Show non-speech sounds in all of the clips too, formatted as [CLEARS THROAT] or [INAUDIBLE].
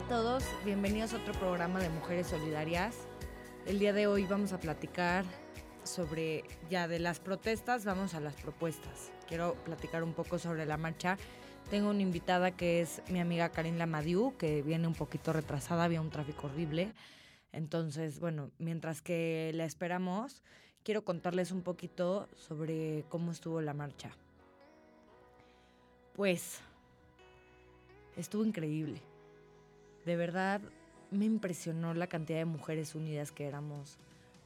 Hola a todos, bienvenidos a otro programa de Mujeres Solidarias. El día de hoy vamos a platicar sobre ya de las protestas, vamos a las propuestas. Quiero platicar un poco sobre la marcha. Tengo una invitada que es mi amiga Karin Lamadiu, que viene un poquito retrasada, había un tráfico horrible. Entonces, bueno, mientras que la esperamos, quiero contarles un poquito sobre cómo estuvo la marcha. Pues, estuvo increíble. De verdad, me impresionó la cantidad de mujeres unidas que éramos.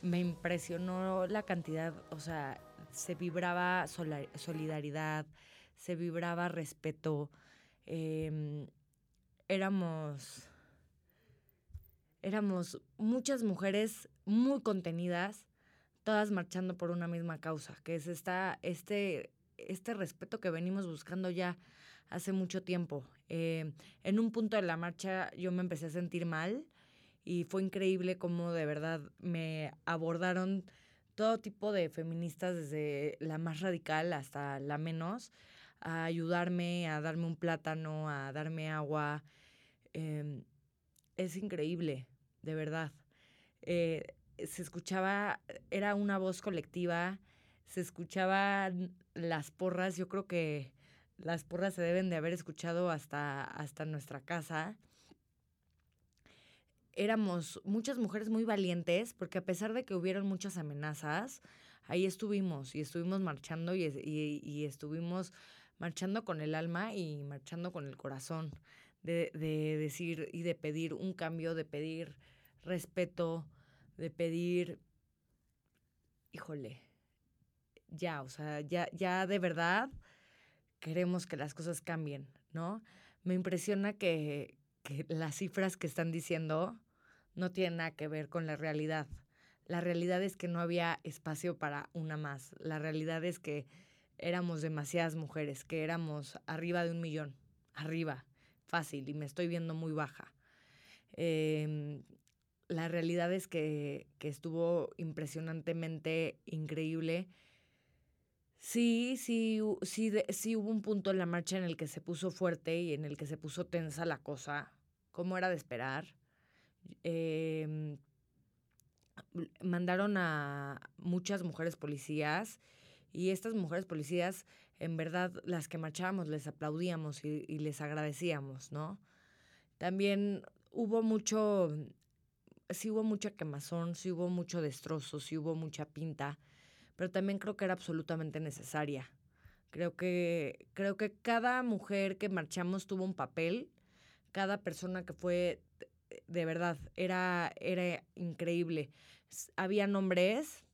Me impresionó la cantidad, o sea, se vibraba solidaridad, se vibraba respeto. Em, éramos, éramos muchas mujeres muy contenidas, todas marchando por una misma causa, que es esta, este, este respeto que venimos buscando ya hace mucho tiempo. Eh, en un punto de la marcha yo me empecé a sentir mal y fue increíble cómo de verdad me abordaron todo tipo de feministas, desde la más radical hasta la menos, a ayudarme, a darme un plátano, a darme agua. Em, es increíble, de verdad. Eh, se escuchaba, era una voz colectiva, se escuchaban las porras, yo creo que las porras se deben de haber escuchado hasta, hasta nuestra casa. Éramos muchas mujeres muy valientes, porque a pesar de que hubieron muchas amenazas, ahí estuvimos y estuvimos marchando y, y, estuvimos marchando con el alma y marchando con el corazón, de, de decir y de pedir un cambio, de pedir respeto, de pedir, híjole, ya, o sea, ya, ya de verdad queremos que las cosas cambien, ¿no? Me impresiona que, las cifras que están diciendo no tienen nada que ver con la realidad. La realidad es que no había espacio para una más. La realidad es que éramos demasiadas mujeres, que éramos arriba de un millón, arriba, fácil, y me estoy viendo muy baja. Em, la realidad es que, que estuvo impresionantemente increíble Sí, sí, sí, sí hubo un punto en la marcha en el que se puso fuerte y en el que se puso tensa la cosa, como era de esperar. Em, mandaron a muchas mujeres policías y estas mujeres policías, en verdad, las que marchábamos les aplaudíamos y, y les agradecíamos, ¿no? También hubo mucho, sí hubo mucha quemazón, sí hubo mucho destrozo, sí hubo mucha pinta pero también creo que era absolutamente necesaria. Creo que, creo que cada mujer que marchamos tuvo un papel, cada persona que fue, de verdad, era, era increíble. Había hombres,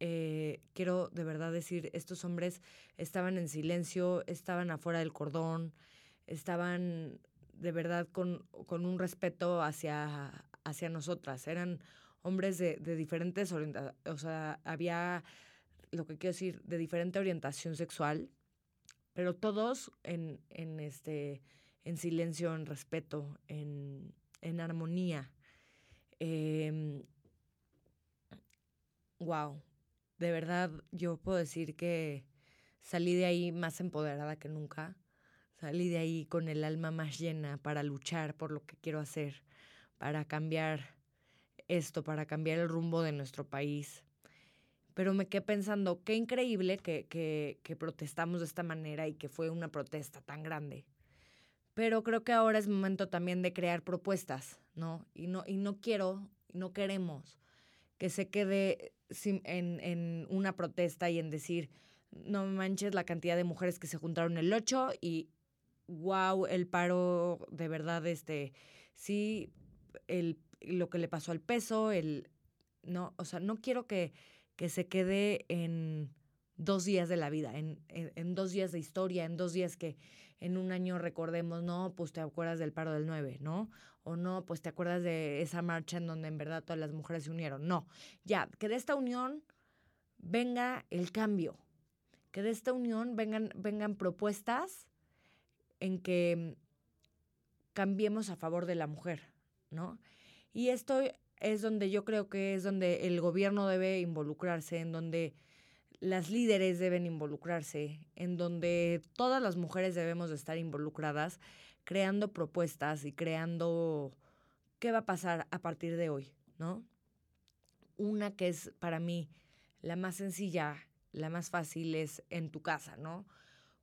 eh, quiero de verdad decir, estos hombres estaban en silencio, estaban afuera del cordón, estaban de verdad con, con un respeto hacia, hacia nosotras. Eran hombres de, de diferentes orientaciones, o sea, había lo que quiero decir, de diferente orientación sexual, pero todos en, en este, en silencio, en respeto, en, en armonía. wow, em, de verdad yo puedo decir que salí de ahí más empoderada que nunca. Salí de ahí con el alma más llena para luchar por lo que quiero hacer, para cambiar esto, para cambiar el rumbo de nuestro país. Pero me quedé pensando, qué increíble que, que, protestamos de esta manera y que fue una protesta tan grande. Pero creo que ahora es momento también de crear propuestas, ¿no? Y no, y no quiero, no queremos que se quede en, en una protesta y en decir, no manches la cantidad de mujeres que se juntaron el 8 y wow, el paro de verdad, este, sí, el, lo que le pasó al peso, el, no, o sea, no quiero que, que se quede en dos días de la vida, en, en, dos días de historia, en dos días que en un año recordemos, no, pues te acuerdas del paro del 9, ¿no? O no, pues te acuerdas de esa marcha en donde en verdad todas las mujeres se unieron. No, ya, que de esta unión venga el cambio, que de esta unión vengan, vengan propuestas en que cambiemos a favor de la mujer, ¿no? Y esto es donde yo creo que es donde el gobierno debe involucrarse, en donde las líderes deben involucrarse, en donde todas las mujeres debemos de estar involucradas. creando propuestas y creando qué va a pasar a partir de hoy, ¿no? Una que es para mí la más sencilla, la más fácil es en tu casa, ¿no?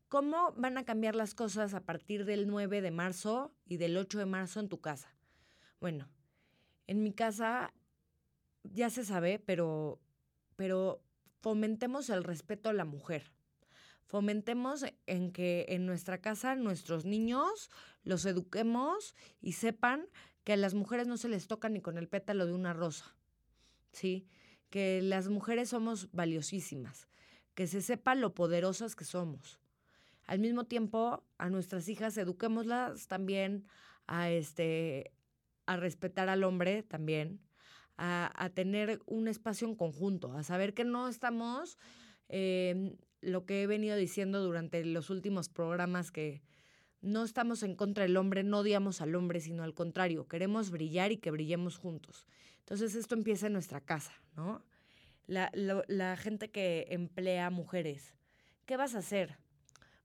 ¿Cómo van a cambiar las cosas a partir del 9 de marzo y del 8 de marzo en tu casa? Bueno, en mi casa ya se sabe, pero, pero fomentemos el respeto a la mujer. Fomentemos en que en nuestra casa nuestros niños los eduquemos y sepan que a las mujeres no se les toca ni con el pétalo de una rosa. ¿Sí? Que las mujeres somos valiosísimas, que se sepa lo poderosas que somos. Al mismo tiempo, a nuestras hijas eduquémoslas también a este a respetar al hombre también, a, tener un espacio en conjunto, a saber que no estamos, em, lo que he venido diciendo durante los últimos programas, que no estamos en contra del hombre, no odiamos al hombre, sino al contrario, queremos brillar y que brillemos juntos. Entonces esto empieza en nuestra casa, ¿no? La, la gente que emplea mujeres, ¿qué vas a hacer?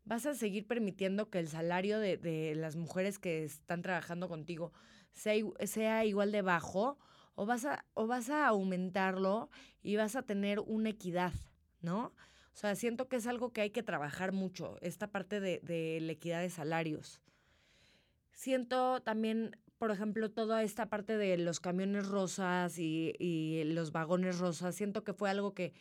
¿Vas a seguir permitiendo que el salario de, de las mujeres que están trabajando contigo sea, sea igual de bajo? O vas, a, o vas a aumentarlo y vas a tener una equidad, ¿no? O sea, siento que es algo que hay que trabajar mucho, esta parte de, de la equidad de salarios. Siento también por ejemplo, toda esta parte de los camiones rosas y, y, los vagones rosas, siento que fue algo que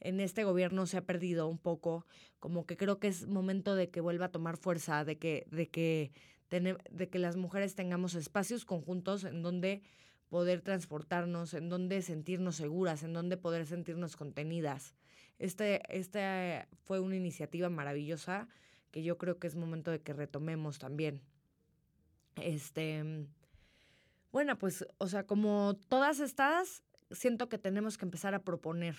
en este gobierno se ha perdido un poco, como que creo que es momento de que vuelva a tomar fuerza, de que, de que, de que las mujeres tengamos espacios conjuntos en donde poder transportarnos, en donde sentirnos seguras, en donde poder sentirnos contenidas. Este, esta fue una iniciativa maravillosa que yo creo que es momento de que retomemos también. Este, bueno, pues, o sea, como todas estas, siento que tenemos que empezar a proponer,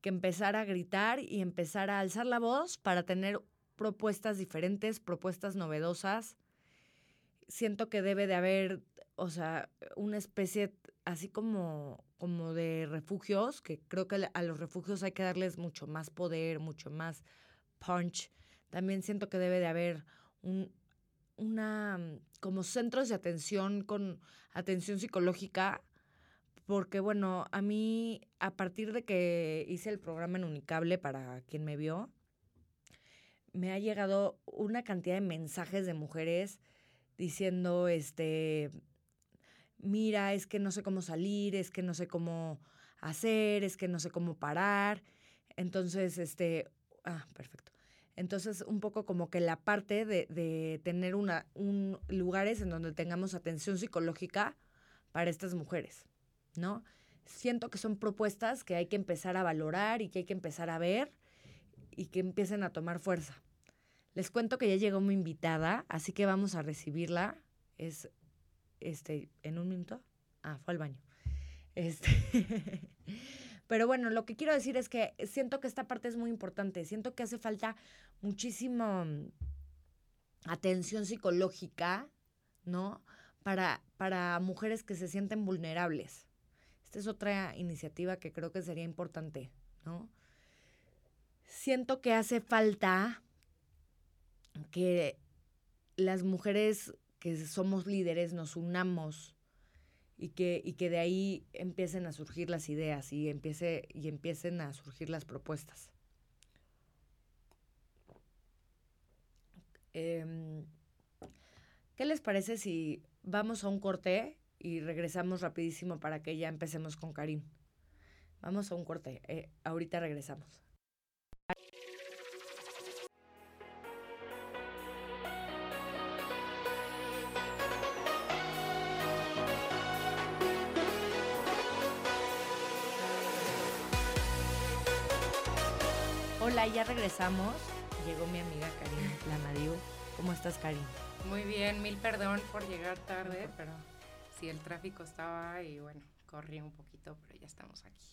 que empezar a gritar y empezar a alzar la voz para tener propuestas diferentes, propuestas novedosas. Siento que debe de haber, o sea, una especie así como, como de refugios, que creo que a los refugios hay que darles mucho más poder, mucho más punch. También siento que debe de haber un, una mm, como centros de atención con atención psicológica porque bueno, a mí a partir de que hice el programa en Unicable para quien me vio, me ha llegado una cantidad de mensajes de mujeres diciendo este mira, es que no sé cómo salir, es que no sé cómo hacer, es que no sé cómo parar. Entonces, este, ah, perfecto. Entonces, un poco como que la parte de, tener una, un, lugares en donde tengamos atención psicológica para estas mujeres, ¿no? Siento que son propuestas que hay que empezar a valorar y que hay que empezar a ver y que empiecen a tomar fuerza. Les cuento que ya llegó mi invitada, así que vamos a recibirla. Es este en un minuto. Ah, fue al baño. Este [LAUGHS] Pero bueno, lo que quiero decir es que siento que esta parte es muy importante. Siento que hace falta muchísima mm, atención psicológica, ¿no? Para, para mujeres que se sienten vulnerables. Esta es otra iniciativa que creo que sería importante, ¿no? Siento que hace falta que las mujeres que somos líderes nos unamos y que, y que de ahí empiecen a surgir las ideas y, empiece, y empiecen a surgir las propuestas. Em, ¿Qué les parece si vamos a un corte y regresamos rapidísimo para que ya empecemos con Karim? Vamos a un corte. Eh, ahorita regresamos. Ya regresamos. Llegó mi amiga Karim Lanadiu. ¿Cómo estás, Karim? Muy bien, mil perdón por llegar tarde, pero sí, el tráfico estaba y bueno, corrí un poquito, pero ya estamos aquí.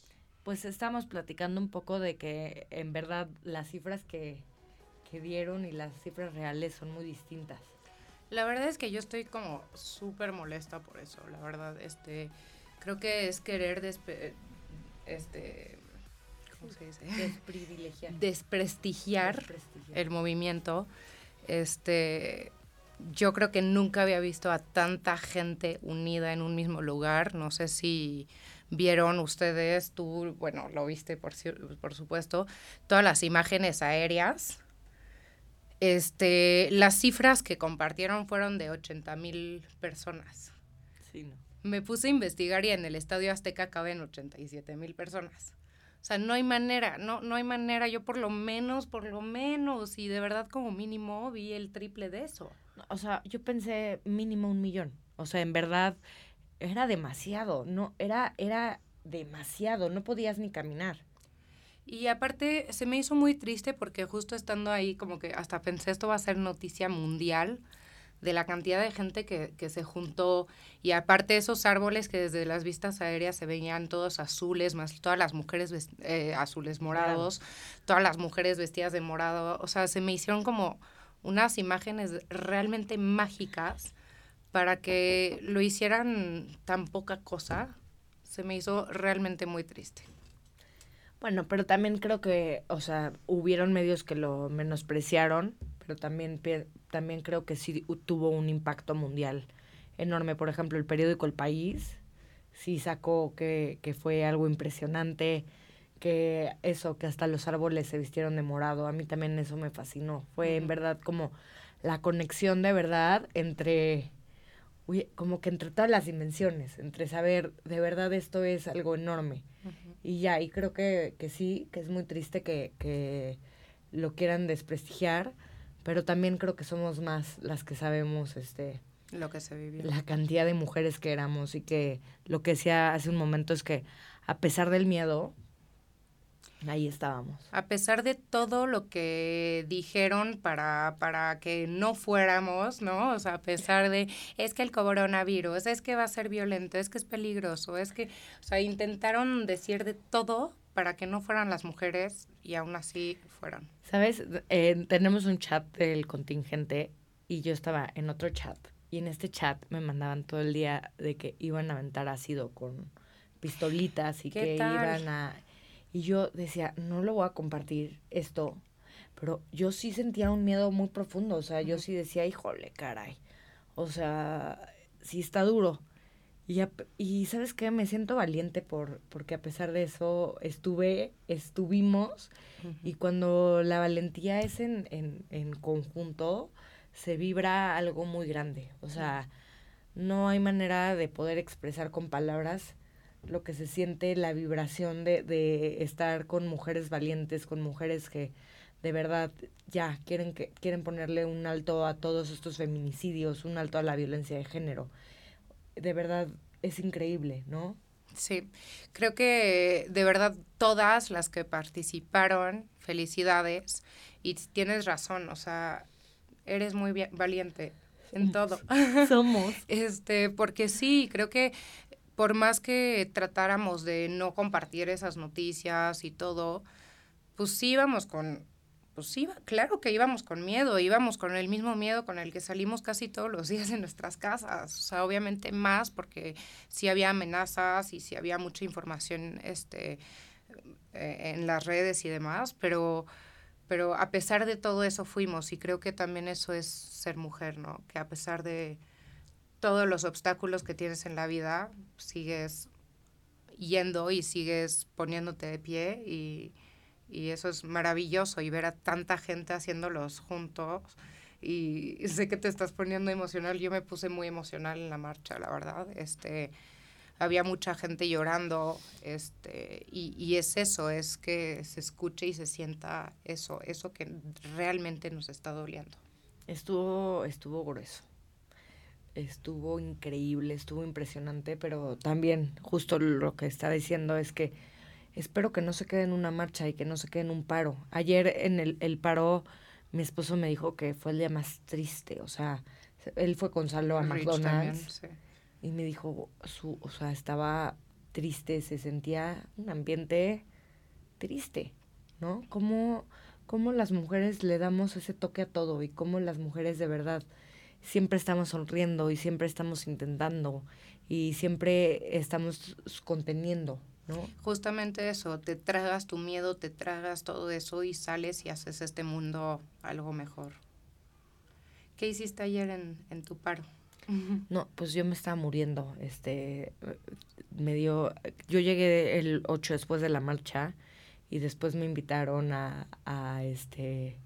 Pues estamos platicando un poco de que en verdad las cifras que, que dieron y las cifras reales son muy distintas. La verdad es que yo estoy como súper molesta por eso, la verdad, este, creo que es querer este, ¿cómo se dice? Desprivilegiar. Desprestigiar, el movimiento. Este, yo creo que nunca había visto a tanta gente unida en un mismo lugar. No sé si vieron ustedes, tú, bueno, lo viste por, por supuesto, todas las imágenes aéreas. Este, las cifras que compartieron fueron de 80 mil personas. Sí, no. Me puse a investigar y en el Estadio Azteca caben 87 mil personas. O sea, no hay manera, no, no hay manera. Yo por lo menos, por lo menos, y de verdad como mínimo vi el triple de eso. O sea, yo pensé mínimo un millón. O sea, en verdad era demasiado. No, era, era demasiado. No podías ni caminar. Y aparte se me hizo muy triste porque justo estando ahí como que hasta pensé esto va a ser noticia mundial de la cantidad de gente que, que, se juntó. Y aparte esos árboles que desde las vistas aéreas se veían todos azules, más todas las mujeres eh, azules morados, todas las mujeres vestidas de morado, o sea, se me hicieron como unas imágenes realmente mágicas para que lo hicieran tan poca cosa, se me hizo realmente muy triste. Bueno, pero también creo que, o sea, hubieron medios que lo menospreciaron, pero también, también creo que sí tuvo un impacto mundial enorme. Por ejemplo, el periódico El País sí sacó que, que fue algo impresionante, que eso, que hasta los árboles se vistieron de morado. A mí también eso me fascinó. Fue en verdad como la conexión de verdad entre, como que entre todas las dimensiones, entre saber de verdad esto es algo enorme. Y ya, y creo que, que sí, que es muy triste que, que lo quieran desprestigiar, pero también creo que somos más las que sabemos este lo que se vivió. La cantidad de mujeres que éramos y que lo que decía hace un momento es que a pesar del miedo, ahí estábamos. A pesar de todo lo que dijeron para, para que no fuéramos, ¿no? O sea, a pesar de, es que el coronavirus, es que va a ser violento, es que es peligroso, es que, o sea, intentaron decir de todo para que no fueran las mujeres y aún así fueron. ¿Sabes? Eh, tenemos un chat del contingente y yo estaba en otro chat y en este chat me mandaban todo el día de que iban a aventar ácido con pistolitas y que iban a... Y yo decía, no lo voy a compartir esto, pero yo sí sentía un miedo muy profundo, o sea, yo sí decía, híjole, caray, o sea, sí está duro. Y, y sabes qué, me siento valiente por, porque a pesar de eso estuve, estuvimos, y cuando la valentía es en, en, en, conjunto, se vibra algo muy grande. O sea, no hay manera de poder expresar con palabras lo que se siente, la vibración de, de estar con mujeres valientes, con mujeres que de verdad ya quieren que quieren ponerle un alto a todos estos feminicidios, un alto a la violencia de género de verdad es increíble, ¿no? Sí, creo que de verdad todas las que participaron, felicidades, y tienes razón, o sea, eres muy valiente en todo. [LAUGHS] Somos. [LAUGHS] este, porque sí, creo que por más que tratáramos de no compartir esas noticias y todo, pues sí íbamos con pues sí, claro que íbamos con miedo, íbamos con el mismo miedo con el que salimos casi todos los [LAUGHS] días en nuestras casas, o sea, obviamente más porque sí había amenazas y sí había mucha información este, eh, en las redes y demás, pero, pero a pesar de todo eso fuimos y creo que también eso es ser mujer, ¿no? Que a pesar de todos los obstáculos que tienes en la vida, sigues yendo y sigues poniéndote de pie y y eso es maravilloso y ver a tanta gente haciéndolos juntos y sé que te estás poniendo emocional, yo me puse muy emocional en la marcha, la verdad, este había mucha gente llorando, este, y, y es eso, es que se escuche y se sienta eso, eso que realmente nos está doliendo. Estuvo, estuvo grueso. Estuvo increíble, estuvo impresionante, pero también justo lo que está diciendo es que espero que no se quede en una marcha y que no se quede en un paro. Ayer en el, el paro, mi esposo me dijo que fue el día más triste, o sea, él fue con Salo a McDonald's y me dijo, su, o sea, estaba triste, se sentía un ambiente triste, ¿no? Cómo, cómo las mujeres le damos ese toque a todo y cómo las mujeres de verdad siempre estamos sonriendo y siempre estamos intentando y siempre estamos conteniendo, Justamente eso, te tragas tu miedo, te tragas todo eso y sales y haces este mundo algo mejor. ¿Qué hiciste ayer en, en tu paro? [LAUGHS] No, pues yo me estaba muriendo. Este, me dio, yo llegué el 8 después de la marcha y después me invitaron a, a este,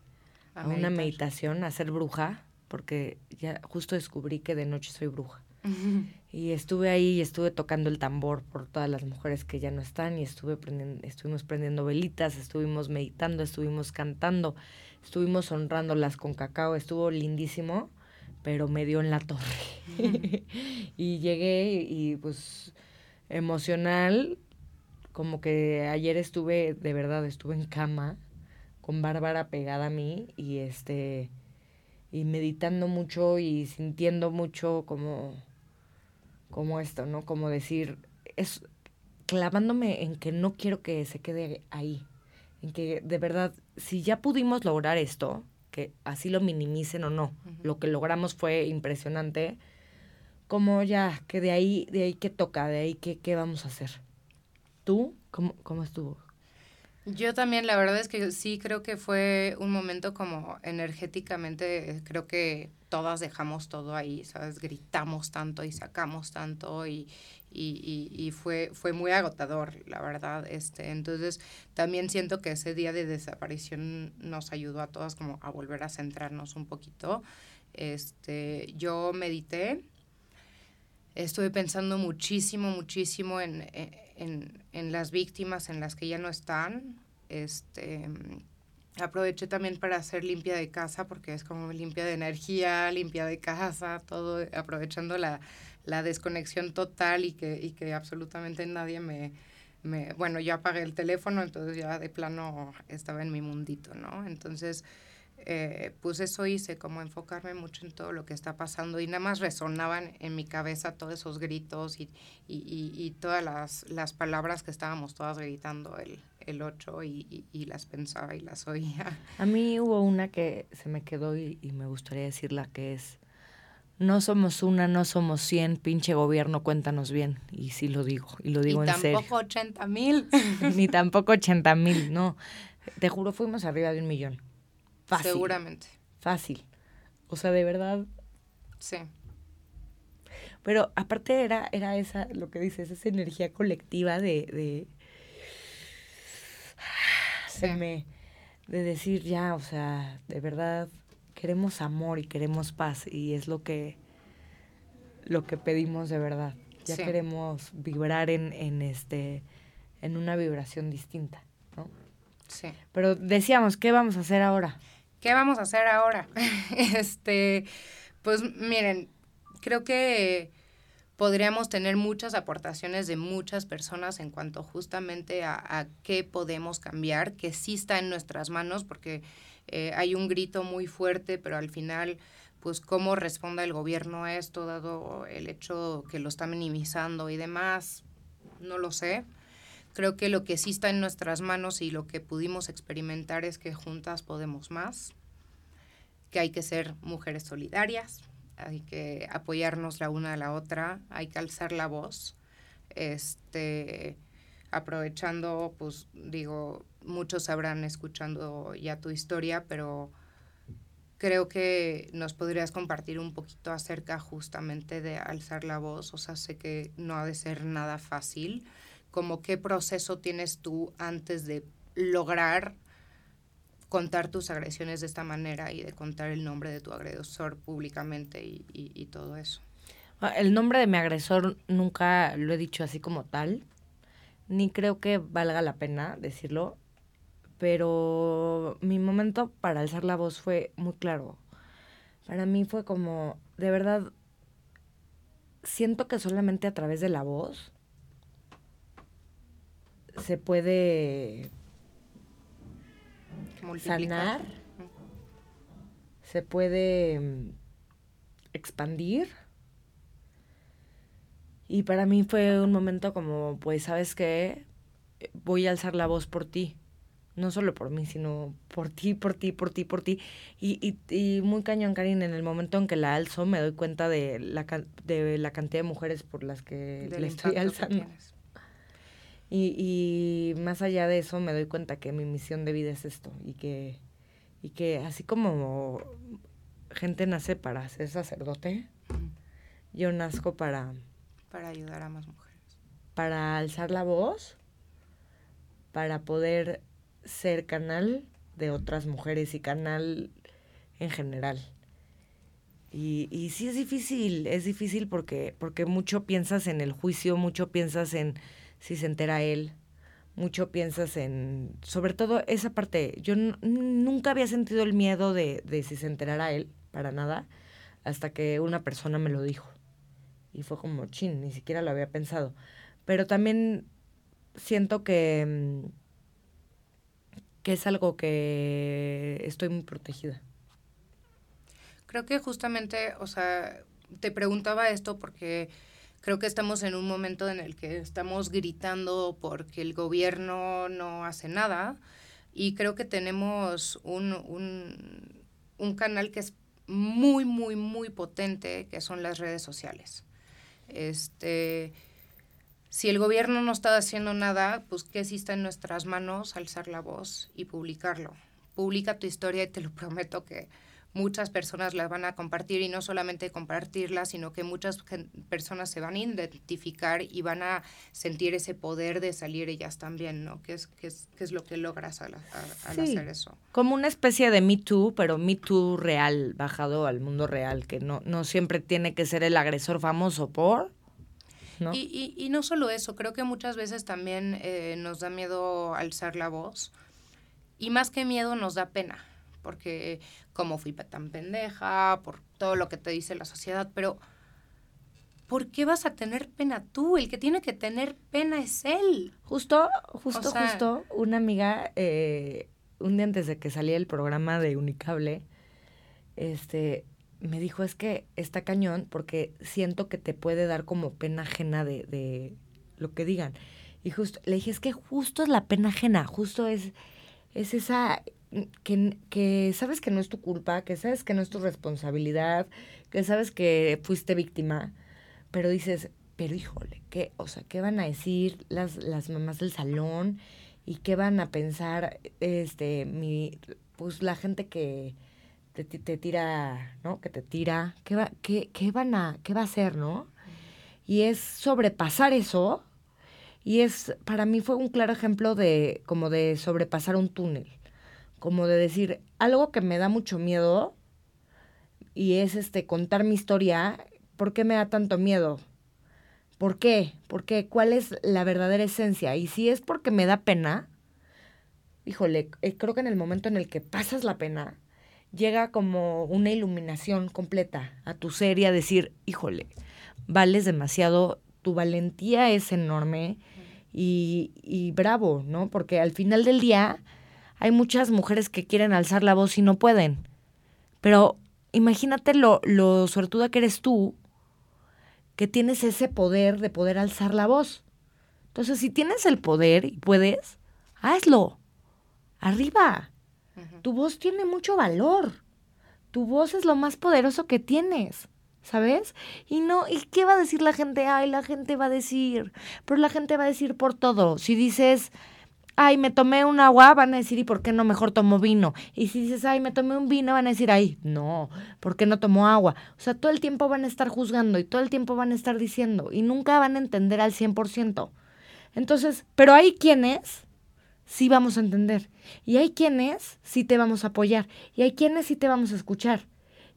a, una meditación, a ser bruja, porque ya justo descubrí que de noche soy bruja. [LAUGHS] Y estuve ahí y estuve tocando el tambor por todas las mujeres que ya no están y estuve prendiendo, estuvimos prendiendo velitas, estuvimos meditando, estuvimos cantando, estuvimos honrándolas con cacao, estuvo lindísimo, pero me dio en la torre. [LAUGHS] [LAUGHS] y llegué y pues emocional, como que ayer estuve, de verdad, estuve en cama con Bárbara pegada a mí y este y meditando mucho y sintiendo mucho como como esto, ¿no? Como decir, es clavándome en que no quiero que se quede ahí, en que de verdad, si ya pudimos lograr esto, que así lo minimicen o no, lo que logramos fue impresionante, como ya, que de ahí, de ahí que toca, de ahí que qué vamos a hacer. ¿Tú cómo, cómo estuvo? Yo también, la verdad es que sí creo que fue un momento como energéticamente, creo que todas dejamos todo ahí, ¿sabes? Gritamos tanto y sacamos tanto y, y, y, fue, fue muy agotador, la verdad. Este, entonces, también siento que ese día de desaparición nos ayudó a todas como a volver a centrarnos un poquito. Este, yo medité, estuve pensando muchísimo, muchísimo en, en, en las víctimas, en las que ya no están. Este, aproveché también para hacer limpia de casa, porque es como limpia de energía, limpia de casa, todo aprovechando la, la desconexión total y que, y que absolutamente nadie me, me, bueno, yo apagué el teléfono, entonces ya de plano estaba en mi mundito, ¿no? Entonces, eh, pues eso hice, como enfocarme mucho en todo lo que está pasando y nada más resonaban en mi cabeza todos esos gritos y, y, y, todas las, las, palabras que estábamos todas gritando el, el 8 y, y, las pensaba y las oía. A mí hubo una que se me quedó y, me gustaría decirla que es, no somos una, no somos 100, pinche gobierno, cuéntanos bien. Y sí lo digo, y lo digo en serio. [LAUGHS] Ni tampoco 80 mil. Ni tampoco 80 mil, no. Te juro, fuimos arriba de un millón. Fácil. Seguramente. Fácil. O sea, de verdad. Sí. Pero aparte era, era esa, lo que dices, esa energía colectiva de, de de decir ya, o sea, de verdad queremos amor y queremos paz y es lo que, lo que pedimos de verdad. Ya queremos vibrar en, en este, en una vibración distinta, ¿no? Sí. Pero decíamos, ¿qué vamos a hacer ahora? ¿Qué vamos a hacer ahora? [LAUGHS] este, pues miren, creo que podríamos tener muchas aportaciones de muchas personas en cuanto justamente a, qué podemos cambiar, que sí está en nuestras manos, porque eh, hay un grito muy fuerte, pero al final, pues cómo responda el gobierno a esto, dado el hecho que lo está minimizando y demás, no lo sé. Creo que lo que sí está en nuestras manos y lo que pudimos experimentar es que juntas podemos más, que hay que ser mujeres solidarias, hay que apoyarnos la una a la otra, hay que alzar la voz, este, aprovechando, pues digo, muchos habrán escuchando ya tu historia, pero creo que nos podrías compartir un poquito acerca justamente de alzar la voz, o sea, sé que no ha de ser nada fácil, como qué proceso tienes tú antes de lograr contar tus agresiones de esta manera y de contar el nombre de tu agresor públicamente y, y, todo eso. Ah, el nombre de mi agresor nunca lo he dicho así como tal, ni creo que valga la pena decirlo, pero mi momento para alzar la voz fue muy claro. Para mí fue como, de verdad, siento que solamente a través de la voz se puede sanar, se puede mm, expandir. Y para mí fue un momento como, pues, ¿sabes qué? Voy a alzar la voz por ti. No solo por mí, sino por ti, por ti, por ti, por ti. Y, y, y muy cañón, Karin, en el momento en que la alzo me doy cuenta de la, de la cantidad de mujeres por las que le estoy alzando. Y, y más allá de eso me doy cuenta que mi misión de vida es esto y que, y que así como gente nace para ser sacerdote. Yo nazco para... Para ayudar a más mujeres. Para alzar la voz, para poder ser canal de otras mujeres y canal en general. Y, y sí es difícil, es difícil porque, porque mucho piensas en el juicio, mucho piensas en si se entera él, mucho piensas en, sobre todo esa parte, yo nunca había sentido el miedo de, de si se enterara él, para nada, hasta que una persona me lo dijo. Y fue como, chin, ni siquiera lo había pensado. Pero también siento que, mm, que es algo que estoy muy protegida. Creo que justamente, o sea, te preguntaba esto porque creo que estamos en un momento en el que estamos gritando porque el gobierno no hace nada y creo que tenemos un, un, un canal que es muy, muy, muy potente, que son las redes sociales. Este, si el gobierno no está haciendo nada, pues que sí está en nuestras manos alzar la voz y publicarlo. Publica tu historia y te lo prometo que muchas personas las van a compartir y no solamente compartirla, sino que muchas personas se van a identificar y van a sentir ese poder de salir ellas también, ¿no? ¿Qué es, qué es, qué es lo que logras al, hacer eso? Como una especie de Me Too, pero Me Too real, bajado al mundo real, que no, no siempre tiene que ser el agresor famoso por... ¿No? Y, y, y, no solo eso, creo que muchas veces también eh, nos da miedo alzar la voz y más que miedo nos da pena porque como fui tan pendeja, por todo lo que te dice la sociedad, pero ¿por qué vas a tener pena tú? El que tiene que tener pena es él. Justo, justo, justo, una amiga, eh, un día antes de que salía el programa de Unicable, este, me dijo, es que está cañón porque siento que te puede dar como pena ajena de, de lo que digan. Y justo, le dije, es que justo es la pena ajena, justo es, es esa que, que sabes que no es tu culpa, que sabes que no es tu responsabilidad, que sabes que fuiste víctima, pero dices, pero híjole, ¿qué, o sea, ¿qué van a decir las, las mamás del salón? ¿Y qué van a pensar este mi pues la gente que te, te tira, ¿no? Que te tira, ¿qué va, qué, qué van a, qué va a hacer, no? Y es sobrepasar eso, y es, para mí fue un claro ejemplo de, como de sobrepasar un túnel como de decir algo que me da mucho miedo y es este contar mi historia, ¿por qué me da tanto miedo? ¿Por qué? ¿Por qué? ¿Cuál es la verdadera esencia? Y si es porque me da pena, híjole, eh, creo que en el momento en el que pasas la pena, llega como una iluminación completa a tu ser y a decir, híjole, vales demasiado, tu valentía es enorme y, y bravo, ¿no? Porque al final del día hay muchas mujeres que quieren alzar la voz y no pueden. Pero imagínate lo, lo suertuda que eres tú, que tienes ese poder de poder alzar la voz. Entonces, si tienes el poder y puedes, hazlo. Arriba. Tu voz tiene mucho valor. Tu voz es lo más poderoso que tienes. ¿Sabes? Y no, ¿y qué va a decir la gente? Ay, la gente va a decir, pero la gente va a decir por todo. Si dices, ay, me tomé un agua, van a decir, ¿y por qué no mejor tomo vino? Y si dices, ay, me tomé un vino, van a decir, ay, no, ¿por qué no tomo agua? O sea, todo el tiempo van a estar juzgando y todo el tiempo van a estar diciendo y nunca van a entender al 100%. Entonces, pero hay quienes sí vamos a entender y hay quienes sí te vamos a apoyar y hay quienes sí te vamos a escuchar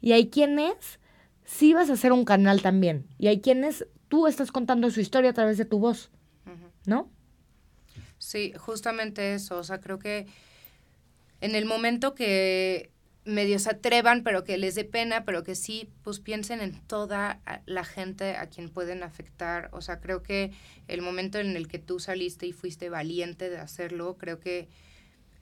y hay quienes sí vas a hacer un canal también y hay quienes tú estás contando su historia a través de tu voz, ¿no? Sí, justamente eso. O sea, creo que en el momento que medio se atrevan, pero que les dé pena, pero que sí, pues piensen en toda la gente a quien pueden afectar. O sea, creo que el momento en el que tú saliste y fuiste valiente de hacerlo, creo que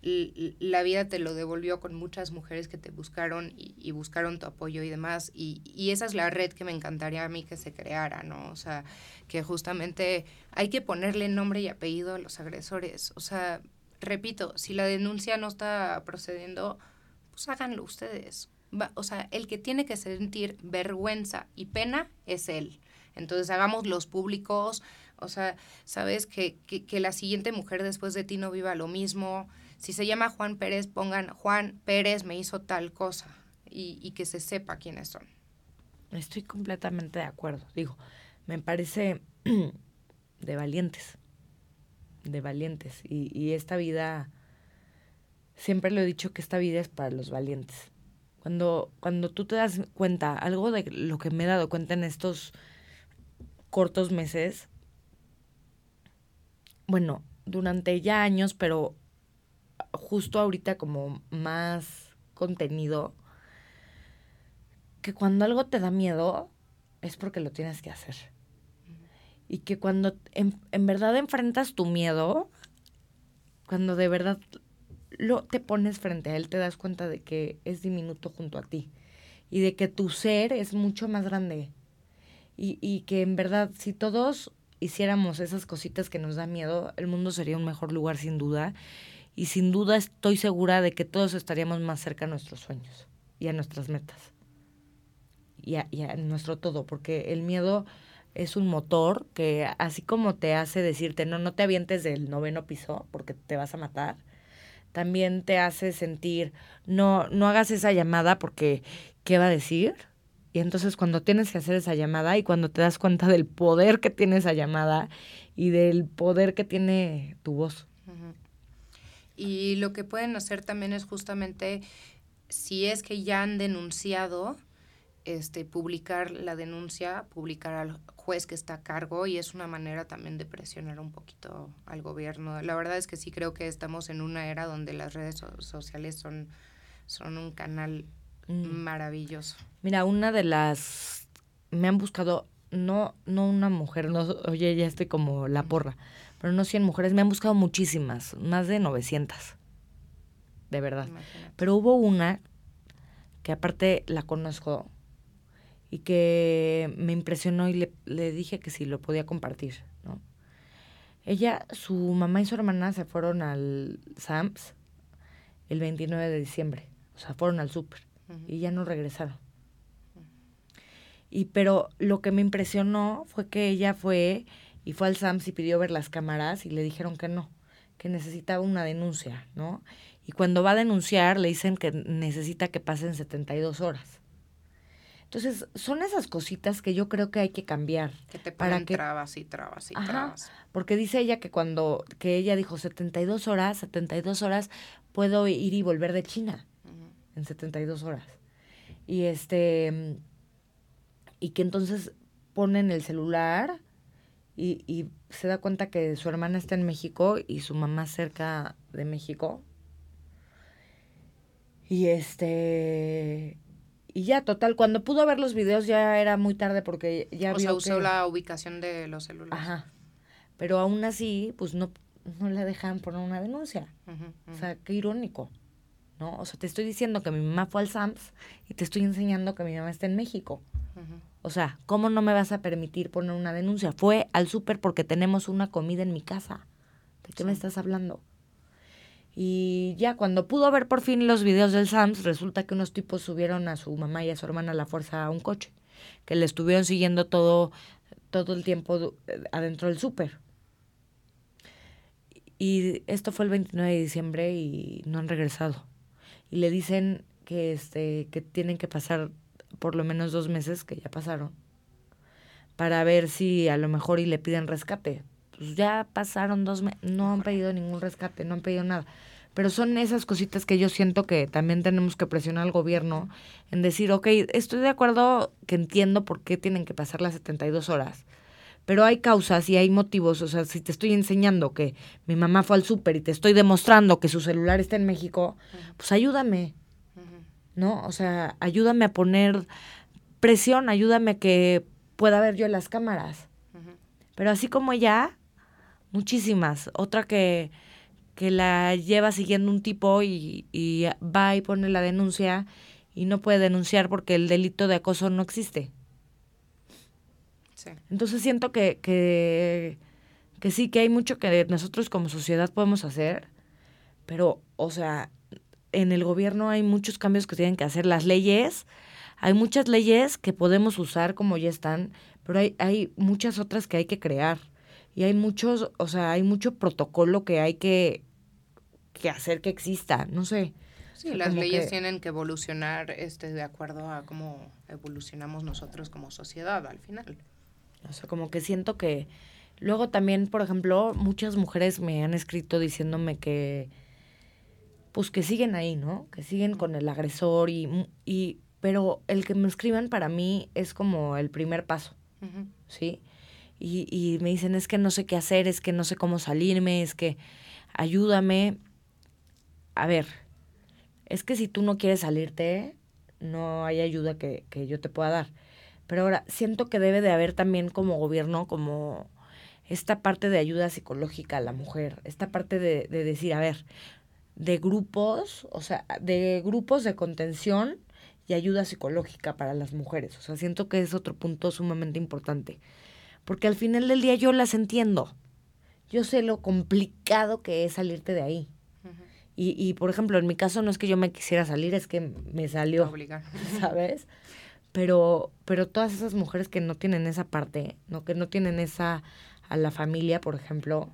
la vida te lo devolvió con muchas mujeres que te buscaron y, buscaron tu apoyo y demás. Y, esa es la red que me encantaría a mí que se creara, ¿no? O sea, que justamente hay que ponerle nombre y apellido a los agresores. O sea, repito, si la denuncia no está procediendo, pues háganlo ustedes. o sea, el que tiene que sentir vergüenza y pena es él. Entonces hagamos los públicos, o sea, sabes que, que, que la siguiente mujer después de ti no viva lo mismo, si se llama Juan Pérez, pongan Juan Pérez me hizo tal cosa. y, y que se sepa quiénes son. Estoy completamente de acuerdo. Digo, me parece [CLEARS THROAT] de valientes, de valientes. Y, y esta vida, siempre lo he dicho que esta vida es para los valientes. Cuando, cuando tú te das cuenta, algo de lo que me he dado cuenta en estos cortos meses, bueno, durante ya años, pero justo ahorita como más contenido, que cuando algo te da miedo es porque lo tienes que hacer. Y que cuando en, en verdad enfrentas tu miedo, cuando de verdad lo, te pones frente a él, te das cuenta de que es diminuto junto a ti. Y de que tu ser es mucho más grande. Y, y que en verdad, si todos hiciéramos esas cositas que nos da miedo, el mundo sería un mejor lugar sin duda. Y sin duda estoy segura de que todos estaríamos más cerca a nuestros sueños y a nuestras metas. Y a, y a nuestro todo, porque el miedo es un motor que así como te hace decirte, no, no te avientes del noveno piso porque te vas a matar, también te hace sentir, no, no hagas esa llamada porque, ¿qué va a decir? Y entonces cuando tienes que hacer esa llamada y cuando te das cuenta del poder que tiene esa llamada y del poder que tiene tu voz. Y lo que pueden hacer también es justamente, si es que ya han denunciado, este, publicar la denuncia, publicar al juez que está a cargo y es una manera también de presionar un poquito al gobierno. La verdad es que sí creo que estamos en una era donde las redes so- sociales son, son un canal Mm. maravilloso. Mira, una de las me han buscado no no una mujer, no oye, ya estoy como la porra, pero no 100 mujeres, me han buscado muchísimas, más de 900. De verdad. Imagínate. Pero hubo una que aparte la conozco y que me impresionó y le, le dije que si lo podía compartir, ¿no? Ella, su mamá y su hermana se fueron al Sams el 29 de diciembre. O sea, fueron al súper y ya no regresaron. Y pero lo que me impresionó fue que ella fue y fue al SAMS y pidió ver las cámaras y le dijeron que no, que necesitaba una denuncia, ¿no? Y cuando va a denunciar le dicen que necesita que pasen 72 horas. Entonces, son esas cositas que yo creo que hay que cambiar. Que te para ponen que- trabas y trabas y Ajá. trabas. Porque dice ella que cuando, que ella dijo 72 horas, 72 horas, puedo ir y volver de China Ujú. en 72 horas. Y este y que entonces ponen el celular y, y se da cuenta que su hermana está en México y su mamá cerca de México. Y este y ya total, cuando pudo ver los videos ya era muy tarde porque ya o vio sea, usó que- la ubicación de los celulares. Ajá. Pero aún así, pues no, no le dejan poner una denuncia. Ujú, O ujú. sea, qué irónico. ¿No? O sea, te estoy diciendo que mi mamá fue al SAMS y te estoy enseñando que mi mamá está en México. Ujú. O sea, ¿cómo no me vas a permitir poner una denuncia? Fue al súper porque tenemos una comida en mi casa. ¿De qué me estás hablando? Y ya cuando pudo ver por fin los videos del SAMS, resulta que unos tipos subieron a su mamá y a su hermana a la fuerza a un coche, que le estuvieron siguiendo todo, todo el tiempo eh, adentro del súper. Y esto fue el 29 de diciembre y no han regresado. Y le dicen que, este, que tienen que pasar por lo menos dos meses, que ya pasaron, para ver si a lo mejor y le piden rescate. Pues ya pasaron dos meses, no han pedido ningún rescate, no han pedido nada. Pero son esas cositas que yo siento que también tenemos que presionar al gobierno en decir, ok, estoy de acuerdo que entiendo por qué tienen que pasar las 72 horas, pero hay causas y hay motivos. O sea, si te estoy enseñando que mi mamá fue al súper y te estoy demostrando que su celular está en México, pues ayúdame. ¿No? O sea, ayúdame a poner presión, ayúdame a que pueda ver yo las cámaras. Pero así como ella, muchísimas. Otra que, que la lleva siguiendo un tipo y, y va y pone la denuncia y no puede denunciar porque el delito de acoso no existe. Sí. Entonces siento que, que, que sí, que hay mucho que nosotros como sociedad podemos hacer, pero, o sea, en el gobierno hay muchos cambios que tienen que hacer. Las leyes, hay muchas leyes que podemos usar como ya están, pero hay, hay muchas otras que hay que crear. Y hay muchos, o sea, hay mucho protocolo que hay que, que hacer que exista. No sé. Sí, las leyes tienen que evolucionar este, de acuerdo a cómo evolucionamos nosotros como sociedad al final. O sea, como que siento que luego también, por ejemplo, muchas mujeres me han escrito diciéndome que pues que siguen ahí, ¿no? Que siguen con el agresor y, y pero el que me escriban para mí es como el primer paso, ¿sí? Y, y me dicen, es que no sé qué hacer, es que no sé cómo salirme, es que ayúdame. A ver, es que si tú no quieres salirte, no hay ayuda que, que yo te pueda dar. Pero ahora, siento que debe de haber también como gobierno, como esta parte de ayuda psicológica a la mujer, esta parte de, de decir, a ver, de grupos, o sea, de grupos de contención y ayuda psicológica para las mujeres. O sea, siento que es otro punto sumamente importante. Porque al final del día yo las entiendo. Yo sé lo complicado que es salirte de ahí. y, y, por ejemplo, en mi caso no es que yo me quisiera salir, es que me salió. Obligar. [LAUGHS] ¿Sabes? Pero, pero todas esas mujeres que no tienen esa parte, ¿no? que no tienen esa a la familia, por ejemplo,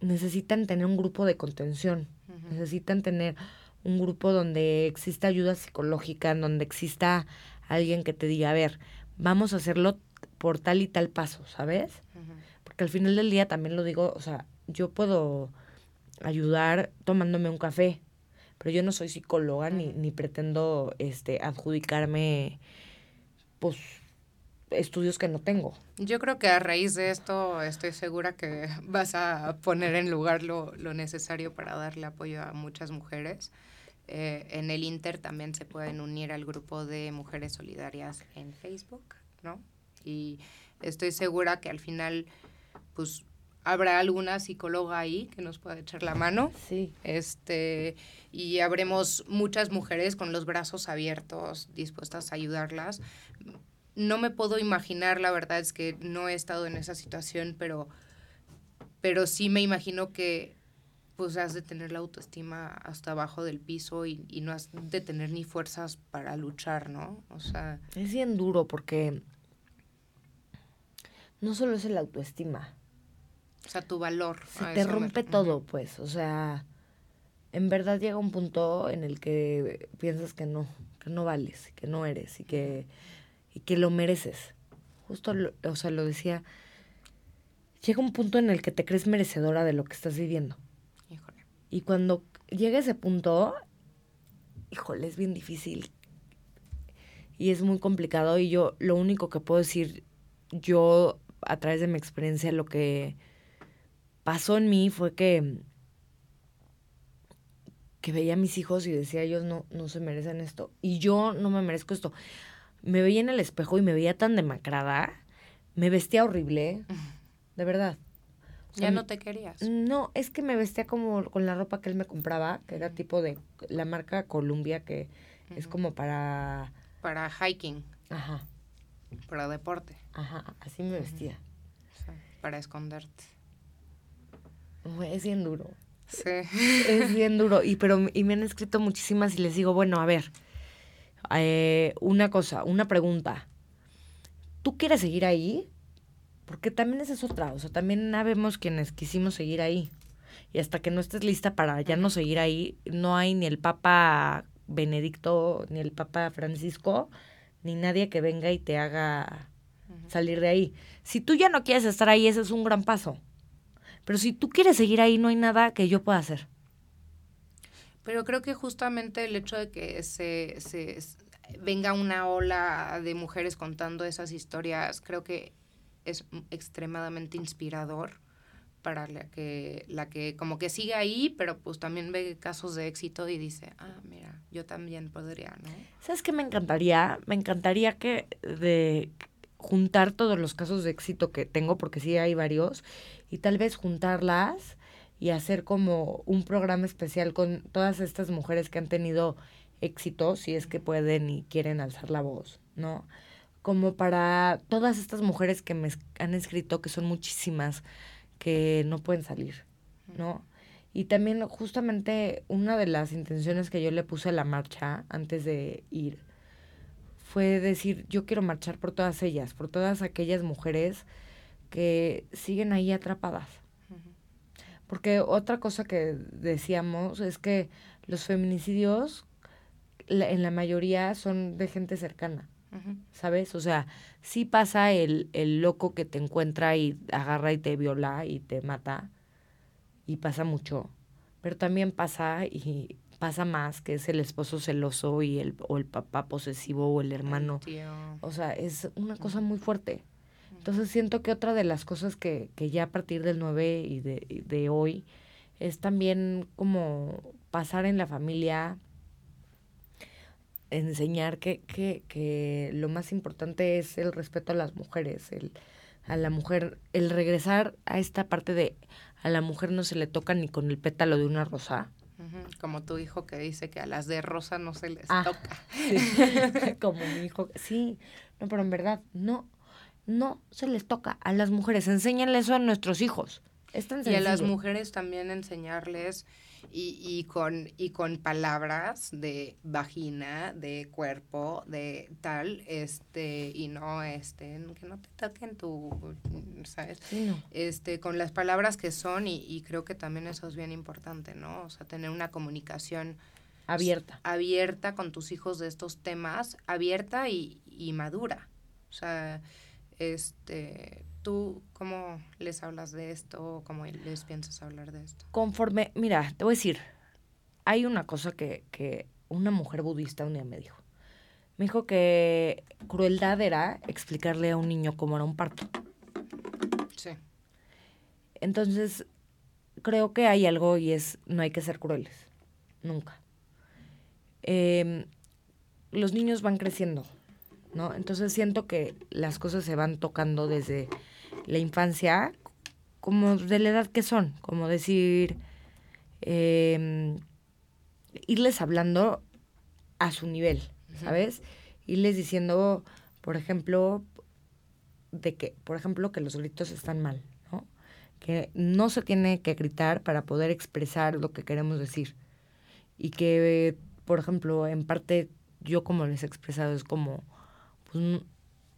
necesitan tener un grupo de contención, necesitan tener un grupo donde exista ayuda psicológica, en donde exista alguien que te diga, a ver, vamos a hacerlo por tal y tal paso, ¿sabes? Porque al final del día también lo digo, o sea, yo puedo ayudar tomándome un café, pero yo no soy psicóloga ni, ni pretendo este adjudicarme pues estudios que no tengo. Yo creo que a raíz de esto estoy segura que vas a poner en lugar lo, lo necesario para darle apoyo a muchas mujeres. Eh, en el Inter también se pueden unir al grupo de mujeres solidarias en Facebook, ¿no? Y estoy segura que al final, pues, habrá alguna psicóloga ahí que nos pueda echar la mano. Sí. Este, y habremos muchas mujeres con los brazos abiertos, dispuestas a ayudarlas no me puedo imaginar, la verdad es que no he estado en esa situación, pero, pero sí me imagino que pues has de tener la autoestima hasta abajo del piso y, y no has de tener ni fuerzas para luchar, ¿no? O sea... Es bien duro porque no solo es el autoestima. O sea, tu valor. Se te rompe todo, pues. O sea, en verdad llega un punto en el que piensas que no, que no vales, que no eres y que y que lo mereces. Justo, o sea, lo decía, llega un punto en el que te crees merecedora de lo que estás viviendo. Híjole. Y cuando llega ese punto, híjole, es bien difícil. Y es muy complicado y yo lo único que puedo decir, yo a través de mi experiencia, lo que pasó en mí fue que que veía a mis hijos y decía ellos no, no se merecen esto. Y yo no me merezco esto me veía en el espejo y me veía tan demacrada, me vestía horrible, [LAUGHS] de verdad. ya no te querías. No, es que me vestía como con la ropa que él me compraba, que era tipo de la marca Columbia, que es como para... Para hiking. Ajá. Para deporte. Ajá, así me vestía. para esconderte. Es bien duro. Sí. Es bien [LAUGHS] duro. Y, pero, y me han escrito muchísimas y les digo, bueno, a ver, eh, una cosa, una pregunta. ¿Tú quieres seguir ahí? Porque también esa es otra. O sea, también habemos quienes quisimos seguir ahí. Y hasta que no estés lista para ya no seguir ahí, no hay ni el Papa Benedicto, ni el Papa Francisco, ni nadie que venga y te haga salir de ahí. Si tú ya no quieres estar ahí, ese es un gran paso. Pero si tú quieres seguir ahí, no hay nada que yo pueda hacer. Pero creo que justamente el hecho de que se, se venga una ola de mujeres contando esas historias, creo que es extremadamente inspirador para la que, la que como que sigue ahí, pero pues también ve casos de éxito y dice, ah, mira, yo también podría, ¿no? ¿Sabes qué me encantaría? Me encantaría que de juntar todos los casos de éxito que tengo, porque sí hay varios, y tal vez juntarlas y hacer como un programa especial con todas estas mujeres que han tenido éxito, si es que pueden y quieren alzar la voz, ¿no? Como para todas estas mujeres que me han escrito, que son muchísimas, que no pueden salir, ¿no? Y también justamente una de las intenciones que yo le puse a la marcha antes de ir fue decir, yo quiero marchar por todas ellas, por todas aquellas mujeres que siguen ahí atrapadas, porque otra cosa que decíamos es que los feminicidios en la mayoría son de gente cercana, ¿sabes? O sea, sí pasa el, el loco que te encuentra y agarra y te viola y te mata, y pasa mucho, pero también pasa y pasa más, que es el esposo celoso y el, o el papá posesivo o el hermano. O sea, es una cosa muy fuerte. Entonces siento que otra de las cosas que, que ya a partir del 9 y de, de hoy es también como pasar en la familia, enseñar que, que, que lo más importante es el respeto a las mujeres, el, a la mujer, el regresar a esta parte de a la mujer no se le toca ni con el pétalo de una rosa. Como tu hijo que dice que a las de rosa no se les ah, toca. [LAUGHS] [LAUGHS] Como mi hijo. Sí, no, pero en verdad, no, no se les toca a las mujeres. Enséñenle eso a nuestros hijos. y a las mujeres también enseñarles y, y, con, y con palabras de vagina, de cuerpo, de tal, este, y no, este, que no te toquen tu, ¿sabes? Este, con las palabras que son, y, y creo que también eso es bien importante, ¿no? O sea, tener una comunicación abierta. Abierta con tus hijos de estos temas, abierta y, y madura. O sea, este, ¿Tú cómo les hablas de esto cómo les piensas hablar de esto? Conforme, mira, te voy a decir, hay una cosa que, que una mujer budista un día me dijo. Me dijo que crueldad era explicarle a un niño cómo era un parto. Sí. Entonces, creo que hay algo y es, no hay que ser crueles, nunca. Em, los niños van creciendo, ¿no? Entonces siento que las cosas se van tocando desde la infancia como de la edad que son, como decir, em, irles hablando a su nivel, ¿sabes? Irles diciendo, por ejemplo, de que, por ejemplo, que los gritos están mal, ¿no? Que no se tiene que gritar para poder expresar lo que queremos decir. Y que, por ejemplo, en parte yo como les he expresado es como, pues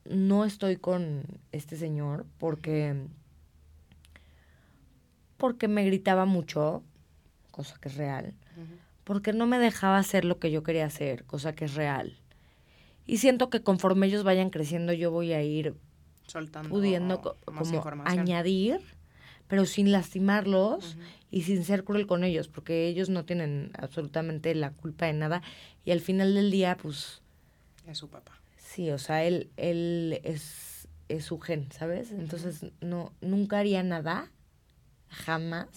no estoy con este señor porque porque me gritaba mucho, cosa que es real, porque no me dejaba hacer lo que yo quería hacer, cosa que es real. Y siento que conforme ellos vayan creciendo yo voy a ir soltando pudiendo como añadir, pero sin lastimarlos y sin ser cruel con ellos, porque ellos no tienen absolutamente la culpa de nada y al final del día pues es su papá. Sí, o sea, él, él es, es su gen, ¿sabes? Entonces, no, nunca haría nada, jamás,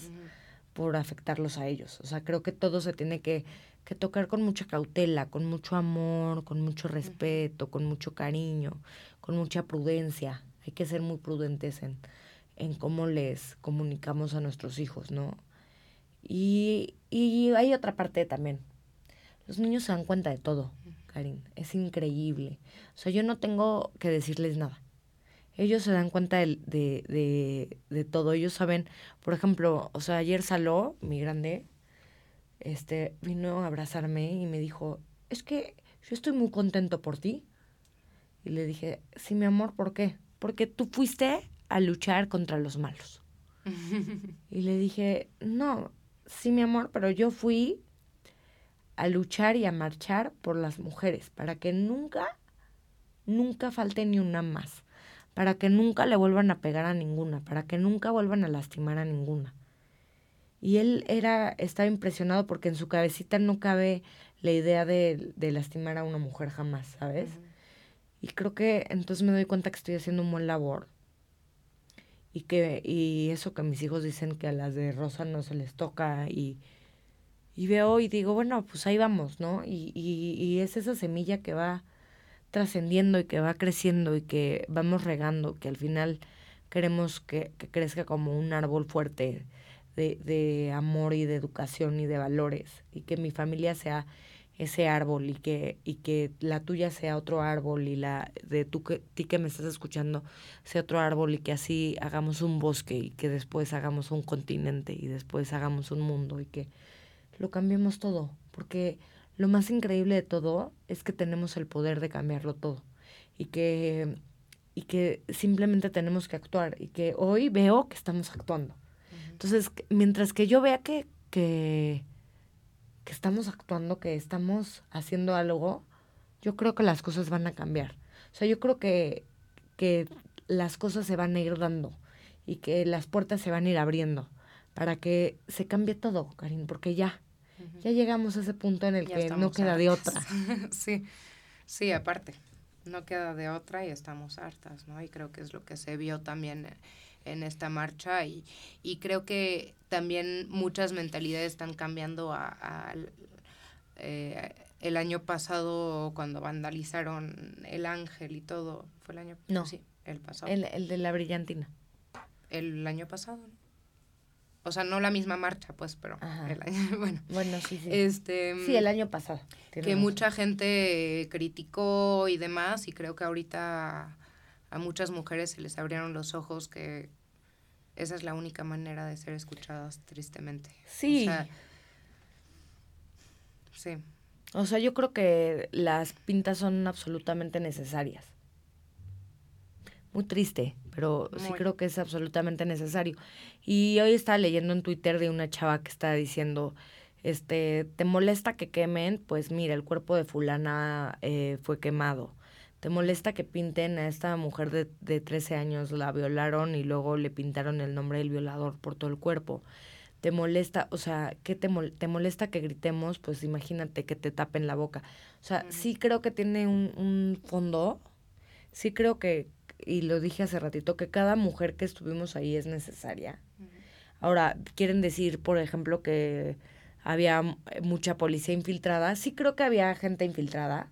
por afectarlos a ellos. O sea, creo que todo se tiene que, que tocar con mucha cautela, con mucho amor, con mucho respeto, con mucho cariño, con mucha prudencia. Hay que ser muy prudentes en, en cómo les comunicamos a nuestros hijos, ¿no? Y, y hay otra parte también. Los niños se dan cuenta de todo. Es increíble. O sea, yo no tengo que decirles nada. Ellos se dan cuenta de, de, de, todo. Ellos saben, por ejemplo, o sea, ayer Saló, mi grande, este, vino a abrazarme y me dijo, es que yo estoy muy contento por ti. Y le dije, sí, mi amor, ¿por qué? Porque tú fuiste a luchar contra los malos. [LAUGHS] y le dije, no, sí, mi amor, pero yo fui a luchar y a marchar por las mujeres, para que nunca, nunca falte ni una más, para que nunca le vuelvan a pegar a ninguna, para que nunca vuelvan a lastimar a ninguna. Y él era, estaba impresionado porque en su cabecita no cabe la idea de, de lastimar a una mujer jamás, ¿sabes? Y creo que entonces me doy cuenta que estoy haciendo un buen labor. Y que, y eso que mis hijos dicen que a las de Rosa no se les toca y, y veo y digo, bueno, pues ahí vamos, ¿no? Y, y, y es esa semilla que va trascendiendo y que va creciendo y que vamos regando, que al final queremos que, que crezca como un árbol fuerte de, de, amor y de educación y de valores y que mi familia sea ese árbol y que, y que la tuya sea otro árbol y la de tú que, ti que me estás escuchando sea otro árbol y que así hagamos un bosque y que después hagamos un continente y después hagamos un mundo y que lo cambiemos todo, porque lo más increíble de todo es que tenemos el poder de cambiarlo todo y que, y que simplemente tenemos que actuar y que hoy veo que estamos actuando. Entonces, mientras que yo vea que, que, que estamos actuando, que estamos haciendo algo, yo creo que las cosas van a cambiar. O sea, yo creo que, que las cosas se van a ir dando y que las puertas se van a ir abriendo para que se cambie todo, Karin, porque ya, ya llegamos a ese punto en el que no queda de otra. [LAUGHS] sí, sí, aparte, no queda de otra y estamos hartas, ¿no? Y creo que es lo que se vio también en esta marcha y, y creo que también muchas mentalidades están cambiando a, eh, el año pasado cuando vandalizaron el ángel y todo, fue el año no, sí, el pasado. El, el de la brillantina. El año pasado, O sea, no la misma marcha, pues, pero el año, [LAUGHS] bueno. Bueno, sí, sí. Este, sí, el año pasado. Que mucha gente criticó y demás, y creo que ahorita a muchas mujeres se les abrieron los ojos que esa es la única manera de ser escuchadas, tristemente. Sí. O sea, sí. O sea, yo creo que las pintas son absolutamente necesarias. Muy triste, pero sí creo que es absolutamente necesario. Y hoy estaba leyendo en Twitter de una chava que está diciendo, este, ¿te molesta que quemen? Pues mira, el cuerpo de fulana eh, fue quemado. ¿Te molesta que pinten a esta mujer de, de 13 años, la violaron y luego le pintaron el nombre del violador por todo el cuerpo? ¿Te molesta, o sea, qué te, te molesta que gritemos? Pues imagínate que te tapen la boca. O sea, sí creo que tiene un, un fondo, sí creo que, y lo dije hace ratito, que cada mujer que estuvimos ahí es necesaria. Ahora, quieren decir, por ejemplo, que había mucha policía infiltrada. Sí creo que había gente infiltrada,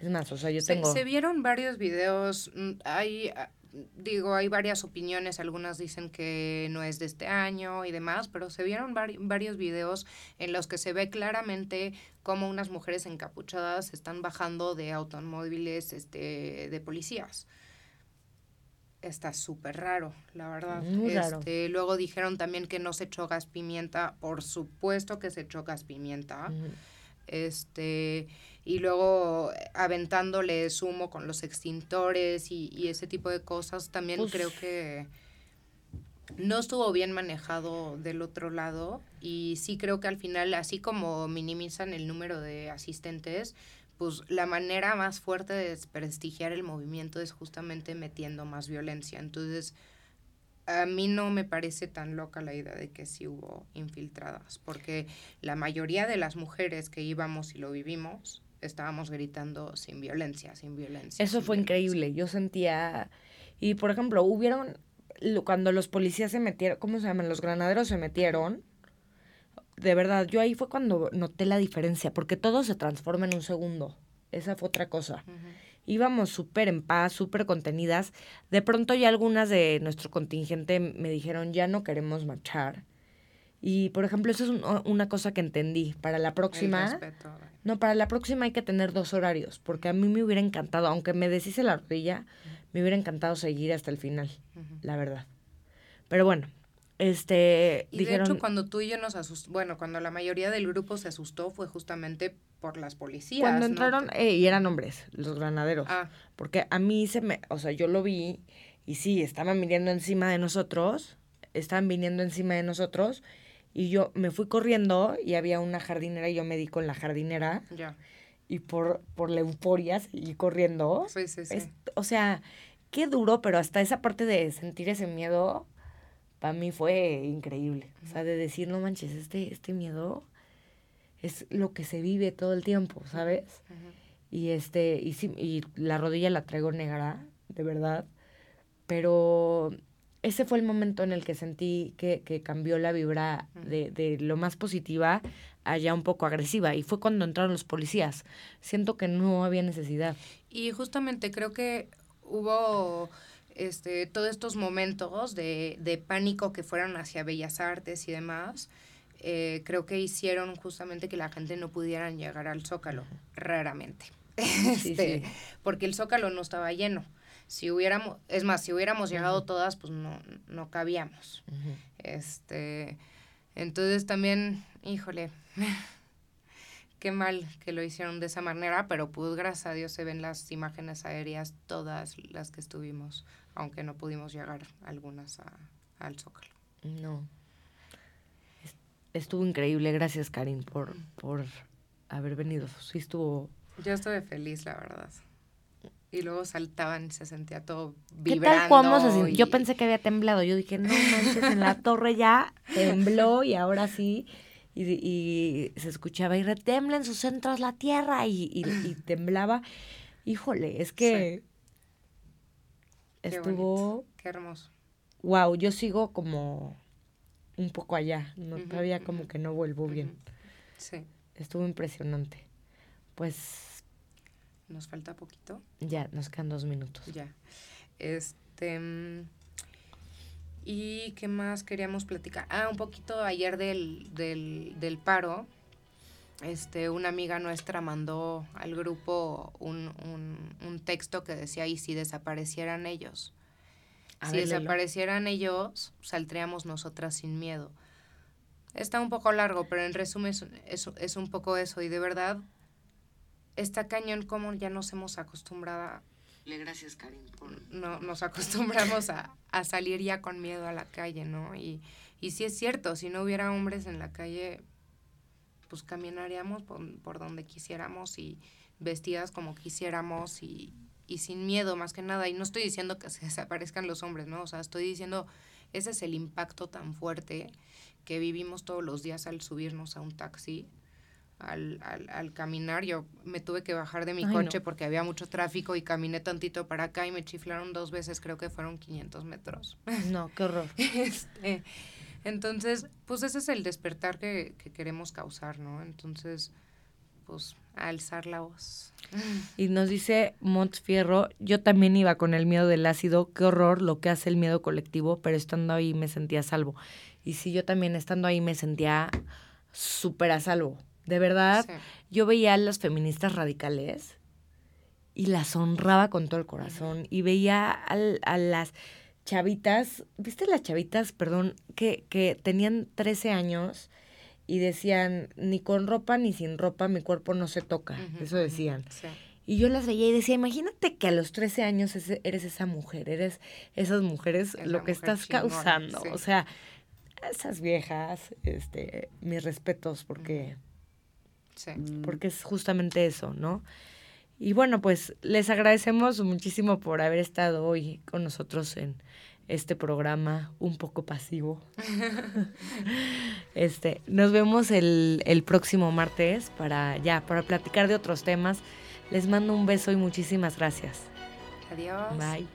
es más, o sea, yo tengo... Se, vieron varios videos, mm, hay, ah, digo, hay varias opiniones, algunas dicen que no es de este año y demás, pero se vieron varios videos en los que se ve claramente cómo unas mujeres encapuchadas están bajando de automóviles este, de policías está súper raro, la verdad. Muy raro. Este, luego dijeron también que no se echó gas pimienta. Por supuesto que se echó gas pimienta. Este, y luego aventándole humo con los extintores y, ese tipo de cosas, también pues creo que no estuvo bien manejado del otro lado y sí creo que al final, así como minimizan el número de asistentes, pues la manera más fuerte de desprestigiar el movimiento es justamente metiendo más violencia. Entonces, a mí no me parece tan loca la idea de que sí hubo infiltradas, porque la mayoría de las mujeres que íbamos y lo vivimos, estábamos gritando sin violencia, sin violencia. Eso fue increíble, yo sentía, y por ejemplo, hubieron, cuando los policías se metieron, ¿cómo se llaman? Los granaderos se metieron, de verdad, yo ahí fue cuando noté la diferencia, porque todo se transforma en un segundo, esa fue otra cosa. Íbamos súper en paz, súper contenidas. De pronto ya algunas de nuestro contingente me dijeron, ya no queremos marchar y, por ejemplo, eso es una cosa que entendí. Para la próxima... No, para la próxima hay que tener dos horarios, porque a mí me hubiera encantado, aunque me deshice la rodilla, me hubiera encantado seguir hasta el final, la verdad. Pero bueno, este... Y de hecho, cuando tú y yo nos asustó, bueno, cuando la mayoría del grupo se asustó fue justamente por las policías. Cuando entraron, eh, y eran hombres, los granaderos. Ah. Porque a mí se me, o sea, yo lo vi y sí, estaban viniendo encima de nosotros, estaban viniendo encima de nosotros y yo me fui corriendo y había una jardinera y yo me di con la jardinera. Ya. Y por, por la euforia seguí corriendo. Sí, sí, sí. o sea, qué duro, pero hasta esa parte de sentir ese miedo, para mí fue increíble. O sea, de decir, no manches, este, este miedo es lo que se vive todo el tiempo, ¿sabes? Y este, y, sí, y la rodilla la traigo negra, de verdad. Pero ese fue el momento en el que sentí que, que cambió la vibra de, de, lo más positiva a ya un poco agresiva. Y fue cuando entraron los policías. Siento que no había necesidad. Y justamente creo que hubo este, todos estos momentos de, de pánico que fueron hacia Bellas Artes y demás. Eh, creo que hicieron justamente que la gente no pudiera llegar al Zócalo, raramente. [LAUGHS] Este, porque el Zócalo no estaba lleno si hubiéramos, es más, si hubiéramos llegado todas, pues no, no cabíamos. Este, entonces también, híjole, [LAUGHS] qué mal que lo hicieron de esa manera, pero pues gracias a Dios se ven las imágenes aéreas, todas las que estuvimos, aunque no pudimos llegar algunas a, al Zócalo. No. estuvo increíble. Gracias, Karin, por, por haber venido. Sí, estuvo. Yo estuve feliz, la verdad. Y luego saltaban y se sentía todo ¿Qué vibrando. tal cómo se sintió? y- Yo pensé que había temblado. Yo dije, no manches, en la torre ya tembló y ahora sí. Y, y se escuchaba y retembla en sus centros la tierra y, y- y temblaba. Híjole, es que Qué estuvo. bonito, Qué hermoso. Wow, yo sigo como un poco allá. No, todavía como que no vuelvo bien. Sí. Estuvo impresionante. Pues Nos falta poquito. ya, nos quedan dos minutos. Ya. Este. mm, ¿Y qué más queríamos platicar? Ah, un poquito ayer del, del, del paro. Este, una amiga nuestra mandó al grupo un, un, un texto que decía, ¿y si desaparecieran ellos? A si ver, desaparecieran ellos, saldríamos nosotras sin miedo. Está un poco largo, pero en resumen es, es, es un poco eso. Y de verdad, está cañón como ya nos hemos acostumbrado Gracias, Karin, por... no, nos acostumbramos a, a salir ya con miedo a la calle, ¿no? Y, y sí es cierto, si no hubiera hombres en la calle, pues caminaríamos por, por donde quisiéramos y vestidas como quisiéramos y, y sin miedo más que nada. Y no estoy diciendo que se desaparezcan los hombres, ¿no? O sea, estoy diciendo, ese es el impacto tan fuerte que vivimos todos los días al subirnos a un taxi. Al, al, al caminar, yo me tuve que bajar de mi Ay, coche no. porque había mucho tráfico y caminé tantito para acá y me chiflaron dos veces, creo que fueron 500 metros. No, qué horror. [LAUGHS] Este, entonces, pues ese es el despertar que, que queremos causar, ¿no? Entonces, pues a alzar la voz. [LAUGHS] Y nos dice Mont Fierro, yo también iba con el miedo del ácido, qué horror lo que hace el miedo colectivo, pero estando ahí me sentía a salvo. Y sí, yo también estando ahí me sentía súper a salvo. De verdad, Sí. yo veía a las feministas radicales y las honraba con todo el corazón. Y veía al- a, las chavitas, ¿viste las chavitas, perdón, que, que tenían 13 años y decían, ni con ropa ni sin ropa mi cuerpo no se toca? Eso decían. sí. Y yo las veía y decía, imagínate que a los 13 años eres esa mujer, eres esas mujeres Es lo que mujer estás chingona, causando. sí. O sea, esas viejas, este, mis respetos porque, Sí. porque es justamente eso, ¿no? Y bueno, pues les agradecemos muchísimo por haber estado hoy con nosotros en este programa un poco pasivo. [LAUGHS] este, nos vemos el, el próximo martes para ya, para platicar de otros temas. Les mando un beso y muchísimas gracias. Adiós. Bye.